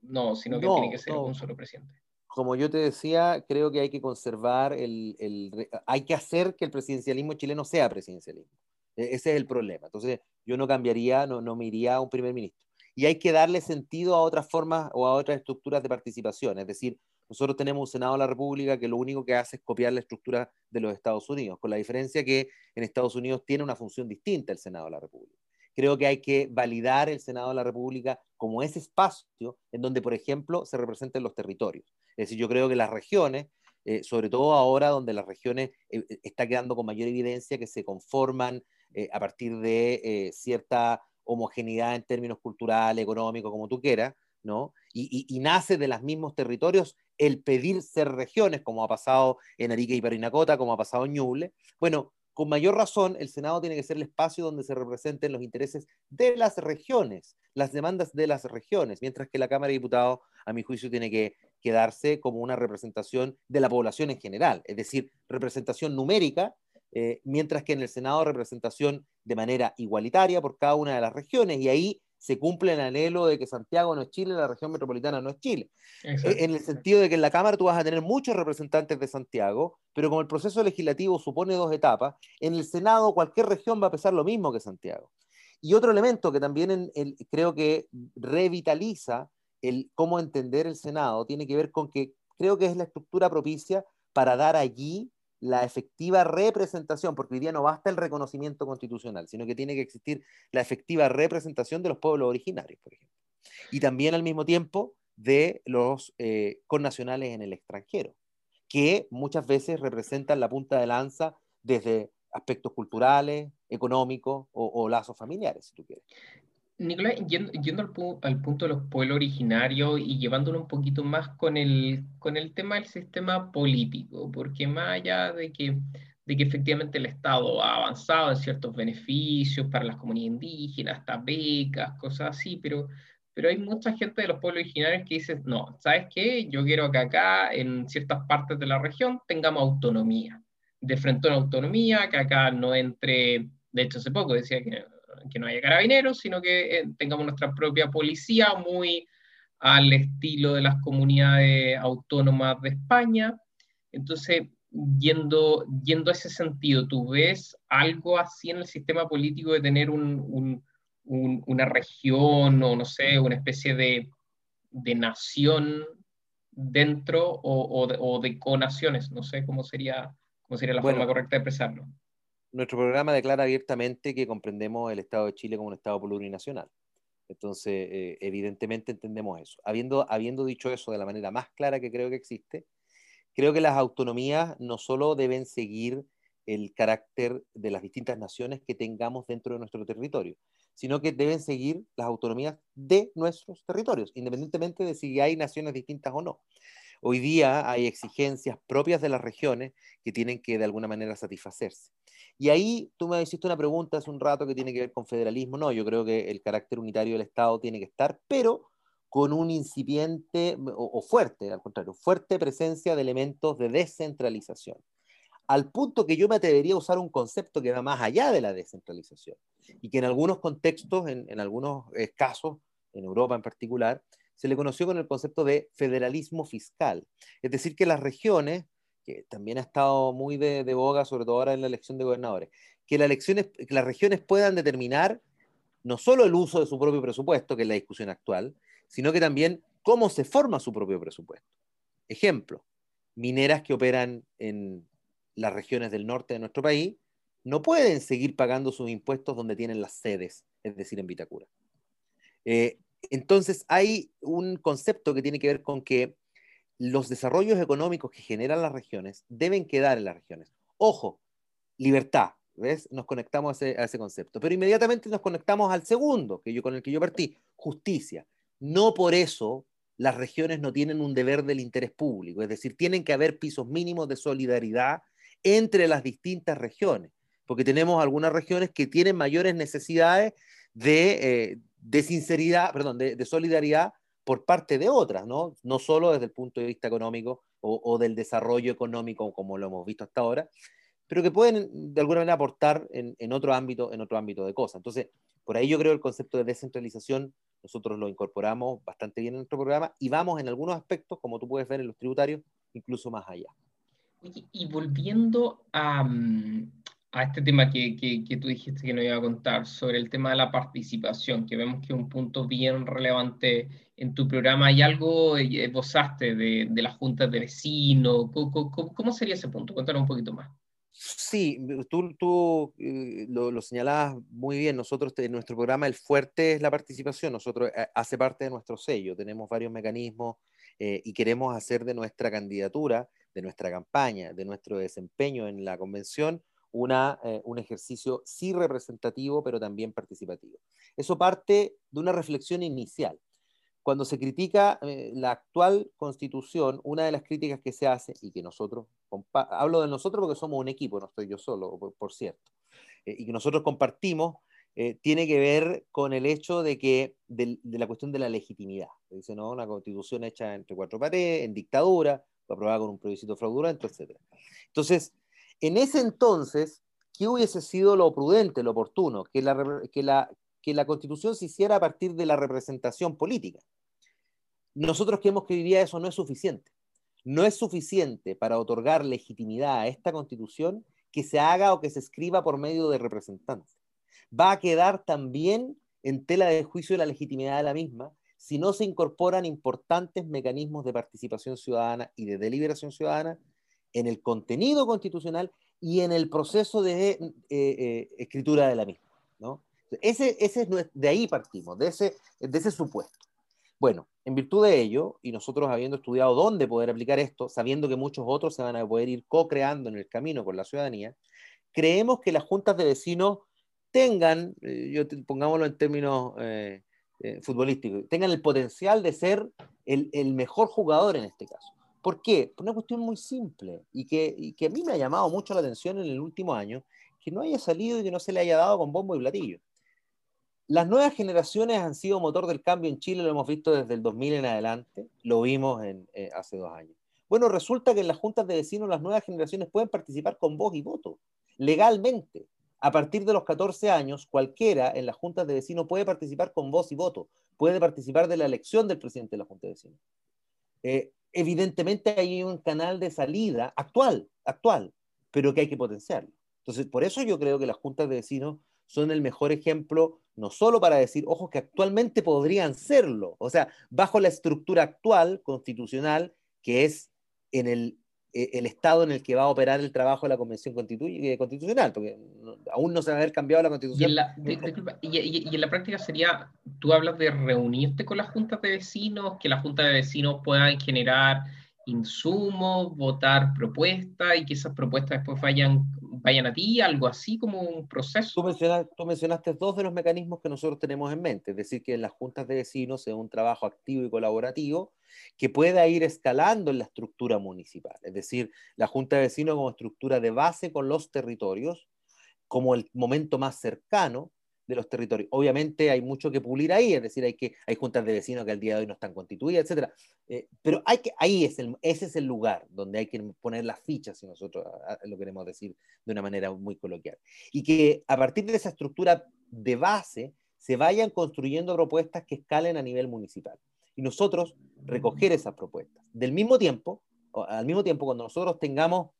[SPEAKER 1] No, sino que tiene que ser un solo presidente.
[SPEAKER 2] Como yo te decía, creo que hay que conservar el, hay que hacer que el presidencialismo chileno sea presidencialismo. E-, ese es el problema. Entonces, yo no cambiaría, no, no me iría a un primer ministro. Y hay que darle sentido a otras formas o a otras estructuras de participación. Es decir, nosotros tenemos un Senado de la República que lo único que hace es copiar la estructura de los Estados Unidos, con la diferencia que en Estados Unidos tiene una función distinta el Senado de la República. Creo que hay que validar el Senado de la República como ese espacio en donde, por ejemplo, se representen los territorios. Es decir, yo creo que las regiones, eh, sobre todo ahora donde las regiones eh, eh, está quedando con mayor evidencia que se conforman a partir de cierta homogeneidad en términos culturales, económicos, como tú quieras, ¿no? Y, nace de los mismos territorios el pedir ser regiones, como ha pasado en Arica y Parinacota, como ha pasado en Ñuble. Bueno, con mayor razón, el Senado tiene que ser el espacio donde se representen los intereses de las regiones, las demandas de las regiones, mientras que la Cámara de Diputados, a mi juicio, tiene que quedarse como una representación de la población en general, es decir, representación numérica, eh, mientras que en el Senado representación de manera igualitaria por cada una de las regiones, y ahí se cumple el anhelo de que Santiago no es Chile, la región metropolitana no es Chile. Eh, en el sentido de que en la Cámara tú vas a tener muchos representantes de Santiago, pero como el proceso legislativo supone dos etapas, en el Senado cualquier región va a pesar lo mismo que Santiago. Y otro elemento que también creo que revitaliza el cómo entender el Senado tiene que ver con que creo que es la estructura propicia para dar allí la efectiva representación, porque hoy día no basta el reconocimiento constitucional, sino que tiene que existir la efectiva representación de los pueblos originarios, por ejemplo. Y también al mismo tiempo de los eh, connacionales en el extranjero, que muchas veces representan la punta de lanza desde aspectos culturales, económicos o, o lazos familiares, si tú quieres.
[SPEAKER 1] Nicolás, yendo, al, punto de los pueblos originarios y llevándolo un poquito más con el, tema del sistema político, porque más allá de que, efectivamente el Estado ha avanzado en ciertos beneficios para las comunidades indígenas, hasta becas, cosas así, pero, hay mucha gente de los pueblos originarios que dice, no, ¿sabes qué? Yo quiero que acá, en ciertas partes de la región, tengamos autonomía, de frente a una autonomía, que acá no entre, de hecho hace poco decía que que no haya carabineros, sino que eh, tengamos nuestra propia policía muy al estilo de las comunidades autónomas de España. Entonces, yendo, yendo a ese sentido, ¿tú ves algo así en el sistema político de tener un, una región o, no sé, una especie de, de nación dentro o, de, o, de, conaciones? No sé cómo sería, cómo sería la forma correcta de expresarlo
[SPEAKER 2] nuestro programa declara abiertamente que comprendemos el Estado de Chile como un Estado plurinacional. Entonces, eh, evidentemente entendemos eso. Habiendo, habiendo dicho eso de la manera más clara que creo que existe, creo que las autonomías no solo deben seguir el carácter de las distintas naciones que tengamos dentro de nuestro territorio, sino que deben seguir las autonomías de nuestros territorios, independientemente de si hay naciones distintas o no. Hoy día hay exigencias propias de las regiones que tienen que de alguna manera satisfacerse. Y ahí tú me hiciste una pregunta hace un rato que tiene que ver con federalismo. No, yo creo que el carácter unitario del Estado tiene que estar, pero con un incipiente o, fuerte, al contrario, fuerte presencia de elementos de descentralización. Al punto que yo me atrevería a usar un concepto que va más allá de la descentralización y que en algunos contextos, en, en algunos eh, casos, en Europa en particular, se le conoció con el concepto de federalismo fiscal. Es decir, que las regiones que también ha estado muy de, boga, sobre todo ahora en la elección de gobernadores, que, las elecciones, que las regiones puedan determinar no solo el uso de su propio presupuesto, que es la discusión actual, sino que también cómo se forma su propio presupuesto. Ejemplo, mineras que operan en las regiones del norte de nuestro país no pueden seguir pagando sus impuestos donde tienen las sedes, es decir, en Vitacura. Eh, entonces hay un concepto que tiene que ver con que los desarrollos económicos que generan las regiones deben quedar en las regiones. Ojo, libertad, ¿ves? Nos conectamos a ese, concepto. Pero inmediatamente nos conectamos al segundo, que yo, con el que yo partí, justicia. No por eso las regiones no tienen un deber del interés público, es decir, tienen que haber pisos mínimos de solidaridad entre las distintas regiones, porque tenemos algunas regiones que tienen mayores necesidades de, eh, sinceridad, perdón, de solidaridad por parte de otras, ¿no? No solo desde el punto de vista económico o, del desarrollo económico como lo hemos visto hasta ahora, pero que pueden de alguna manera aportar en, otro ámbito, en otro ámbito de cosas. Entonces, por ahí yo creo el concepto de descentralización nosotros lo incorporamos bastante bien en nuestro programa y vamos en algunos aspectos, como tú puedes ver en los tributarios, incluso más allá.
[SPEAKER 1] y volviendo a, mm, a este tema que, que, tú dijiste que nos iba a contar, sobre el tema de la participación, que vemos que es un punto bien relevante en tu programa. ¿Hay algo eh, esbozaste de, de las juntas de vecinos? ¿Cómo, ¿Cómo, sería ese punto? Cuéntanos un poquito más.
[SPEAKER 2] Sí, tú, tú eh, lo, lo, señalabas muy bien. Nosotros, en nuestro programa, el fuerte es la participación. Nosotros eh, hace parte de nuestro sello. Tenemos varios mecanismos y queremos hacer de nuestra candidatura, de nuestra campaña, de nuestro desempeño en la convención, una, eh, un ejercicio sí representativo, pero también participativo. Eso parte de una reflexión inicial. cuando se critica eh, la actual constitución, una de las críticas que se hace, y que nosotros, hablo de nosotros porque somos un equipo, no estoy yo solo, por, cierto, eh, y que nosotros compartimos, eh, tiene que ver con el hecho de que de, la cuestión de la legitimidad. Dice, no, una constitución hecha entre cuatro paredes, en dictadura, aprobada con un plebiscito fraudulento, etc. Entonces, en ese entonces, ¿qué hubiese sido lo prudente, lo oportuno? Que la, que la, que la constitución se hiciera a partir de la representación política. Nosotros que hoy día eso no es suficiente. No es suficiente para otorgar legitimidad a esta constitución que se haga o que se escriba por medio de representantes. Va a quedar también en tela de juicio la legitimidad de la misma si no se incorporan importantes mecanismos de participación ciudadana y de deliberación ciudadana en el contenido constitucional y en el proceso de eh, eh, escritura de la misma. ¿no? Ese, es, de ahí partimos, de ese, supuesto. Bueno, en virtud de ello, y nosotros habiendo estudiado dónde poder aplicar esto, sabiendo que muchos otros se van a poder ir co-creando en el camino con la ciudadanía, creemos que las juntas de vecinos tengan, eh, yo pongámoslo en términos eh, futbolísticos, tengan el potencial de ser el, mejor jugador en este caso. ¿Por qué? Por una cuestión muy simple y que, y que a mí me ha llamado mucho la atención en el último año, que no haya salido y que no se le haya dado con bombo y platillo. Las nuevas generaciones han sido motor del cambio en Chile, lo hemos visto desde el 2000 en adelante, lo vimos en, eh, hace dos años. Bueno, resulta que en las juntas de vecinos las nuevas generaciones pueden participar con voz y voto, legalmente. A partir de los 14 años, cualquiera en las juntas de vecinos puede participar con voz y voto, puede participar de la elección del presidente de la junta de vecinos. Eh, evidentemente hay un canal de salida actual, actual, pero que hay que potenciarlo. Entonces, por eso yo creo que las juntas de vecinos son el mejor ejemplo, no solo para decir, ojo, que actualmente podrían serlo, o sea, bajo la estructura actual constitucional, que es en el, el estado en el que va a operar el trabajo de la Convención eh, Constitucional, porque aún no se va a haber cambiado la Constitución.
[SPEAKER 1] Y en la, y en la, práctica sería, tú hablas de reunirte con las juntas de vecinos, que las juntas de vecinos puedan generar insumos, votar propuestas y que esas propuestas después vayan, vayan a ti, algo así como un proceso.
[SPEAKER 2] Tú, mencionaste dos de los mecanismos que nosotros tenemos en mente, es decir, que en las juntas de vecinos sea un trabajo activo y colaborativo que pueda ir escalando en la estructura municipal, es decir, la junta de vecinos como estructura de base con los territorios, como el momento más cercano, de los territorios. Obviamente hay mucho que pulir ahí, es decir, hay, que, hay juntas de vecinos que al día de hoy no están constituidas, etc. Eh, pero hay que, ahí es el, ese es el lugar donde hay que poner las fichas, si nosotros lo queremos decir de una manera muy coloquial. Y que a partir de esa estructura de base se vayan construyendo propuestas que escalen a nivel municipal. Y nosotros recoger esas propuestas. Del mismo tiempo, al mismo tiempo, cuando nosotros tengamos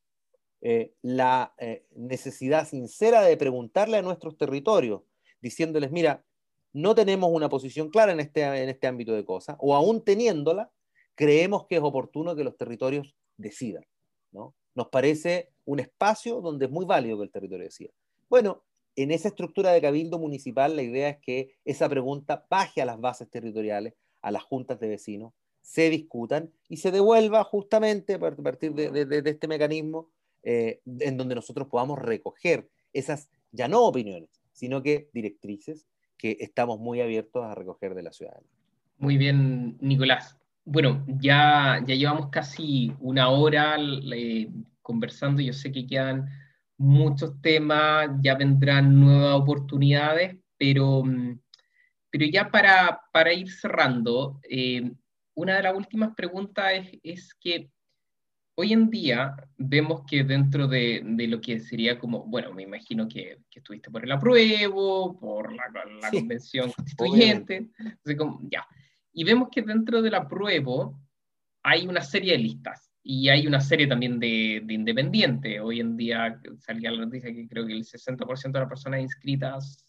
[SPEAKER 2] eh, la eh, necesidad sincera de preguntarle a nuestros territorios, diciéndoles, mira, no tenemos una posición clara en este, en este ámbito de cosas, o aún teniéndola, creemos que es oportuno que los territorios decidan. ¿no? Nos parece un espacio donde es muy válido que el territorio decida. Bueno, en esa estructura de cabildo municipal, la idea es que esa pregunta baje a las bases territoriales, a las juntas de vecinos, se discutan y se devuelva justamente a partir de, este mecanismo eh, en donde nosotros podamos recoger esas, ya no opiniones, sino que directrices que estamos muy abiertos a recoger de la ciudadanía.
[SPEAKER 1] Muy bien, Nicolás. Bueno, ya, ya llevamos casi una hora conversando, yo sé que quedan muchos temas, ya vendrán nuevas oportunidades, pero, pero ya para, para ir cerrando, eh, una de las últimas preguntas es, es que hoy en día vemos que dentro de, de, lo que sería como, bueno, me imagino que, que estuviste por el apruebo, por la, la convención constituyente, como, ya. Y vemos que dentro del apruebo hay una serie de listas y hay una serie también de, de independientes. Hoy en día salía la noticia que creo que el 60% de las personas inscritas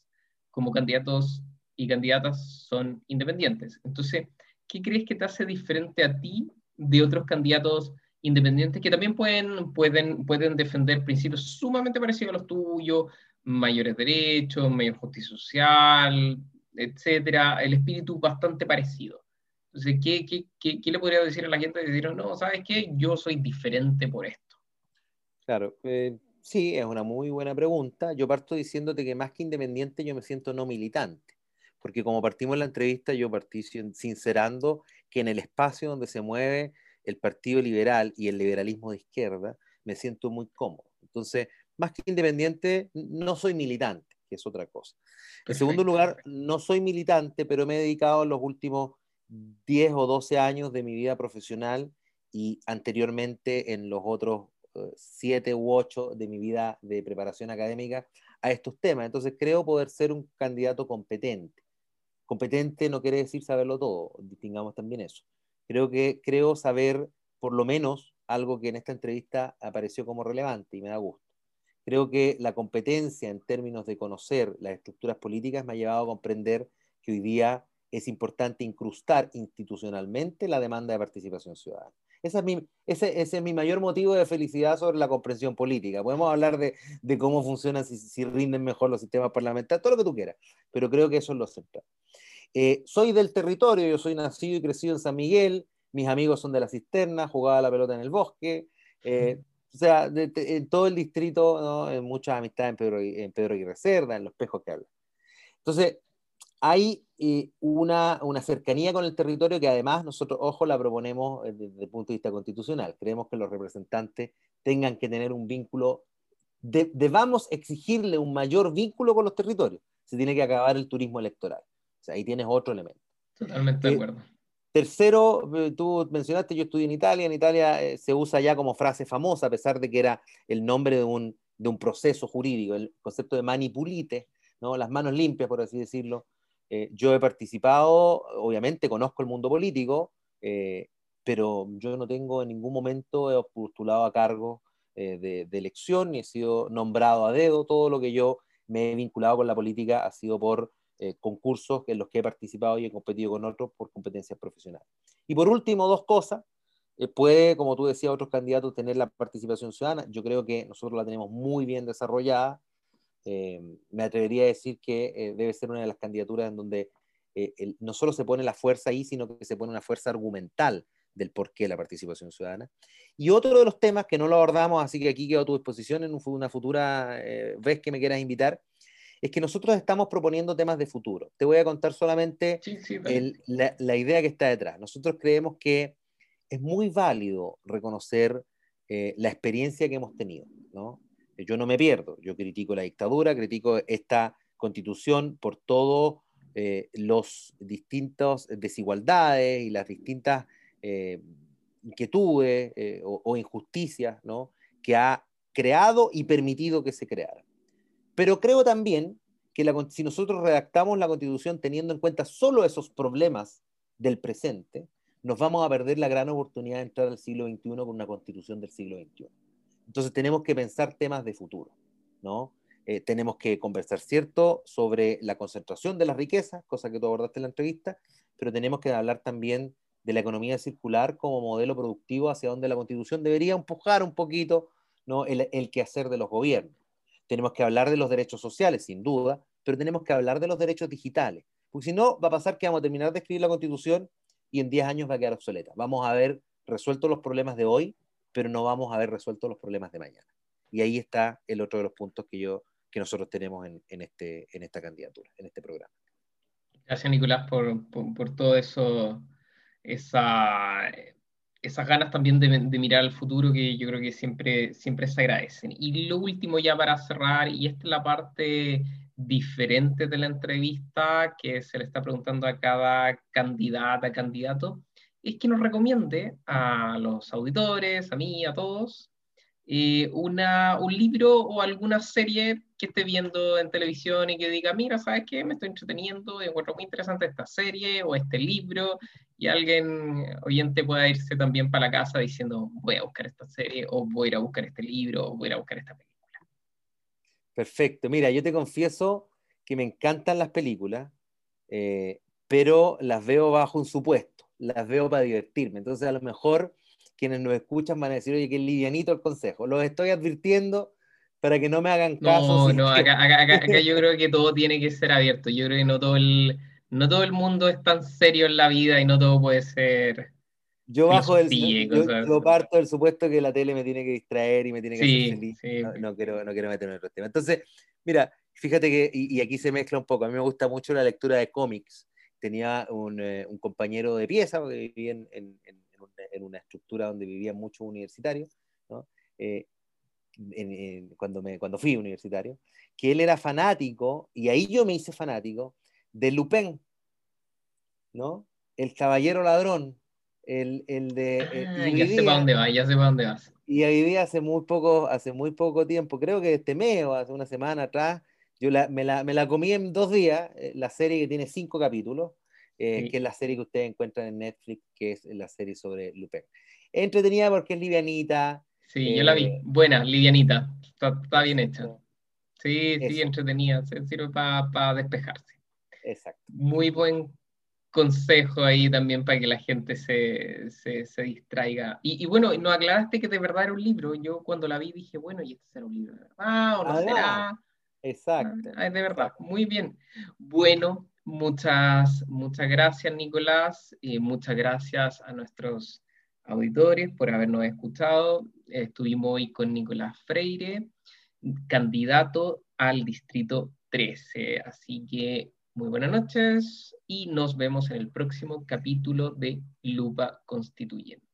[SPEAKER 1] como candidatos y candidatas son independientes. Entonces, ¿qué crees que te hace diferente a ti de otros candidatos independientes que también pueden, pueden, pueden defender principios sumamente parecidos a los tuyos, mayores derechos, mayor justicia social, etcétera, el espíritu bastante parecido. Entonces, ¿qué, qué, qué, le podría decir a la gente? Decir, no, ¿sabes qué? Yo soy diferente por esto.
[SPEAKER 2] Claro, eh, sí, es una muy buena pregunta. Yo parto diciéndote que más que independiente yo me siento no militante porque como partimos en la entrevista, yo partí sincerando que en el espacio donde se mueve el Partido Liberal y el liberalismo de izquierda, me siento muy cómodo. Entonces, más que independiente, no soy militante, que es otra cosa. En segundo lugar, no soy militante, pero me he dedicado los últimos 10 o 12 años de mi vida profesional y anteriormente en los otros 7 u 8 de mi vida de preparación académica a estos temas. Entonces creo poder ser un candidato competente. Competente no quiere decir saberlo todo, distingamos también eso. Creo que creo saber por lo menos algo que en esta entrevista apareció como relevante y me da gusto. Creo que la competencia en términos de conocer las estructuras políticas me ha llevado a comprender que hoy día es importante incrustar institucionalmente la demanda de participación ciudadana. Ese es, mi, ese, es mi mayor motivo de felicidad sobre la comprensión política. Podemos hablar de, de cómo funcionan, si, si, rinden mejor los sistemas parlamentarios, todo lo que tú quieras, pero creo que eso es lo central. Eh, soy del territorio, yo soy nacido y crecido en San Miguel, mis amigos son de la cisterna, jugaba la pelota en el bosque, eh, o sea, en todo el distrito, ¿no? en muchas amistades en Pedro, en Pedro y Reserva, en los pejos que habla. Entonces, hay eh, una, una, cercanía con el territorio que además nosotros, ojo, la proponemos desde el punto de vista constitucional. Creemos que los representantes tengan que tener un vínculo, debamos exigirle un mayor vínculo con los territorios. Se tiene que acabar el turismo electoral. Sea, ahí tienes otro elemento.
[SPEAKER 1] Totalmente de eh, acuerdo.
[SPEAKER 2] Tercero, eh, tú mencionaste, yo estudié en Italia, en Italia eh, se usa ya como frase famosa, a pesar de que era el nombre de un, de un proceso jurídico, el concepto de manipulite, ¿no? las manos limpias, por así decirlo. Eh, yo he participado, obviamente conozco el mundo político, pero yo no tengo en ningún momento he postulado a cargo de, de, elección ni he sido nombrado a dedo. Todo lo que yo me he vinculado con la política ha sido por eh, concursos en los que he participado y he competido con otros por competencias profesionales. Y por último, dos cosas. Eh, puede, como tú decías, otros candidatos tener la participación ciudadana. Yo creo que nosotros la tenemos muy bien desarrollada. Eh, me atrevería a decir que debe ser una de las candidaturas en donde no solo se pone la fuerza ahí, sino que se pone una fuerza argumental del por qué la participación ciudadana. Y otro de los temas que no lo abordamos, así que aquí quedo a tu disposición en una futura vez que me quieras invitar, es que nosotros estamos proponiendo temas de futuro. Te voy a contar solamente la, idea que está detrás. Nosotros creemos que es muy válido reconocer eh, la experiencia que hemos tenido. Yo no me pierdo, yo critico la dictadura, critico esta constitución por todos eh, los distintas desigualdades y las distintas eh, inquietudes o, o, injusticias ¿no? que ha creado y permitido que se crearan. Pero creo también que si nosotros redactamos la constitución teniendo en cuenta solo esos problemas del presente, nos vamos a perder la gran oportunidad de entrar al siglo XXI con una constitución del siglo XXI. Entonces tenemos que pensar temas de futuro, ¿no? Eh, tenemos que conversar, ¿cierto?, sobre la concentración de las riquezas, cosa que tú abordaste en la entrevista, pero tenemos que hablar también de la economía circular como modelo productivo hacia donde la constitución debería empujar un poquito ¿no? el, el quehacer de los gobiernos. Tenemos que hablar de los derechos sociales, sin duda, pero tenemos que hablar de los derechos digitales. Porque si no, va a pasar que vamos a terminar de escribir la constitución y en 10 años va a quedar obsoleta. Vamos a haber resuelto los problemas de hoy, pero no vamos a haber resuelto los problemas de mañana. Y ahí está el otro de los puntos que, yo, que nosotros tenemos en, en este, en esta candidatura, en este programa.
[SPEAKER 1] Gracias, Nicolás, por, por, todo eso, esa, esas ganas también de, mirar al futuro que yo creo que siempre, siempre se agradecen. Y lo último ya para cerrar, y esta es la parte diferente de la entrevista que se le está preguntando a cada candidata, candidato, es que nos recomiende a los auditores, a mí, a todos, eh, una, un libro o alguna serie que esté viendo en televisión y que diga, mira, ¿sabes qué? Me estoy entreteniendo, encuentro muy interesante esta serie o este libro, y alguien oyente pueda irse también para la casa diciendo, voy a buscar esta serie, o voy a ir a buscar este libro, o voy a buscar esta película.
[SPEAKER 2] Perfecto. Mira, yo te confieso que me encantan las películas, eh, pero las veo bajo un supuesto, las veo para divertirme. Entonces, a lo mejor quienes nos escuchan van a decir, oye, qué livianito el consejo. Los estoy advirtiendo para que no me hagan caso.
[SPEAKER 1] No, no, acá, acá, yo creo que todo tiene que ser abierto. Yo creo que no todo el, no todo el mundo es tan serio en la vida y no todo puede ser.
[SPEAKER 2] Yo bajo el yo, parto del supuesto que la tele me tiene que distraer y me tiene que hacer feliz. no, quiero, no quiero meterme en otro tema. Entonces, mira, Fíjate que, y, aquí se mezcla un poco, a mí me gusta mucho la lectura de cómics. Tenía un, eh, un compañero de pieza, porque vivía en, en, en, una, estructura donde vivían muchos universitarios, ¿no? Eh, cuando, me, cuando fui universitario, que él era fanático, y ahí yo me hice fanático, de Lupin, ¿no? El caballero ladrón, el, el de...
[SPEAKER 1] Eh, ah, ya sé para dónde vas, ya sé para dónde vas.
[SPEAKER 2] Y ahí hace muy poco, hace muy poco tiempo, creo que este mes o hace una semana atrás, yo me, la, me, la, comí en dos días, eh, la serie que tiene cinco capítulos, eh, que es la serie que ustedes encuentran en Netflix, que es la serie sobre Lupin. Entretenida porque es livianita.
[SPEAKER 1] Sí, yo la vi. Buena, livianita. Está, bien hecha. Sí, sí, entretenida. Sirve para despejarse.
[SPEAKER 2] Exacto.
[SPEAKER 1] Muy buen consejo ahí también para que la gente se, se, distraiga. Y, bueno, nos aclaraste que de verdad era un libro. Yo cuando la vi dije, bueno, ¿y este será un libro de verdad o no ah, será?
[SPEAKER 2] Exacto.
[SPEAKER 1] Ah, de verdad, muy bien. Bueno, muchas, muchas gracias, Nicolás, y muchas gracias a nuestros auditores por habernos escuchado. Estuvimos hoy con Nicolás Freire, candidato al Distrito 13. Así que muy buenas noches y nos vemos en el próximo capítulo de Lupa Constituyente.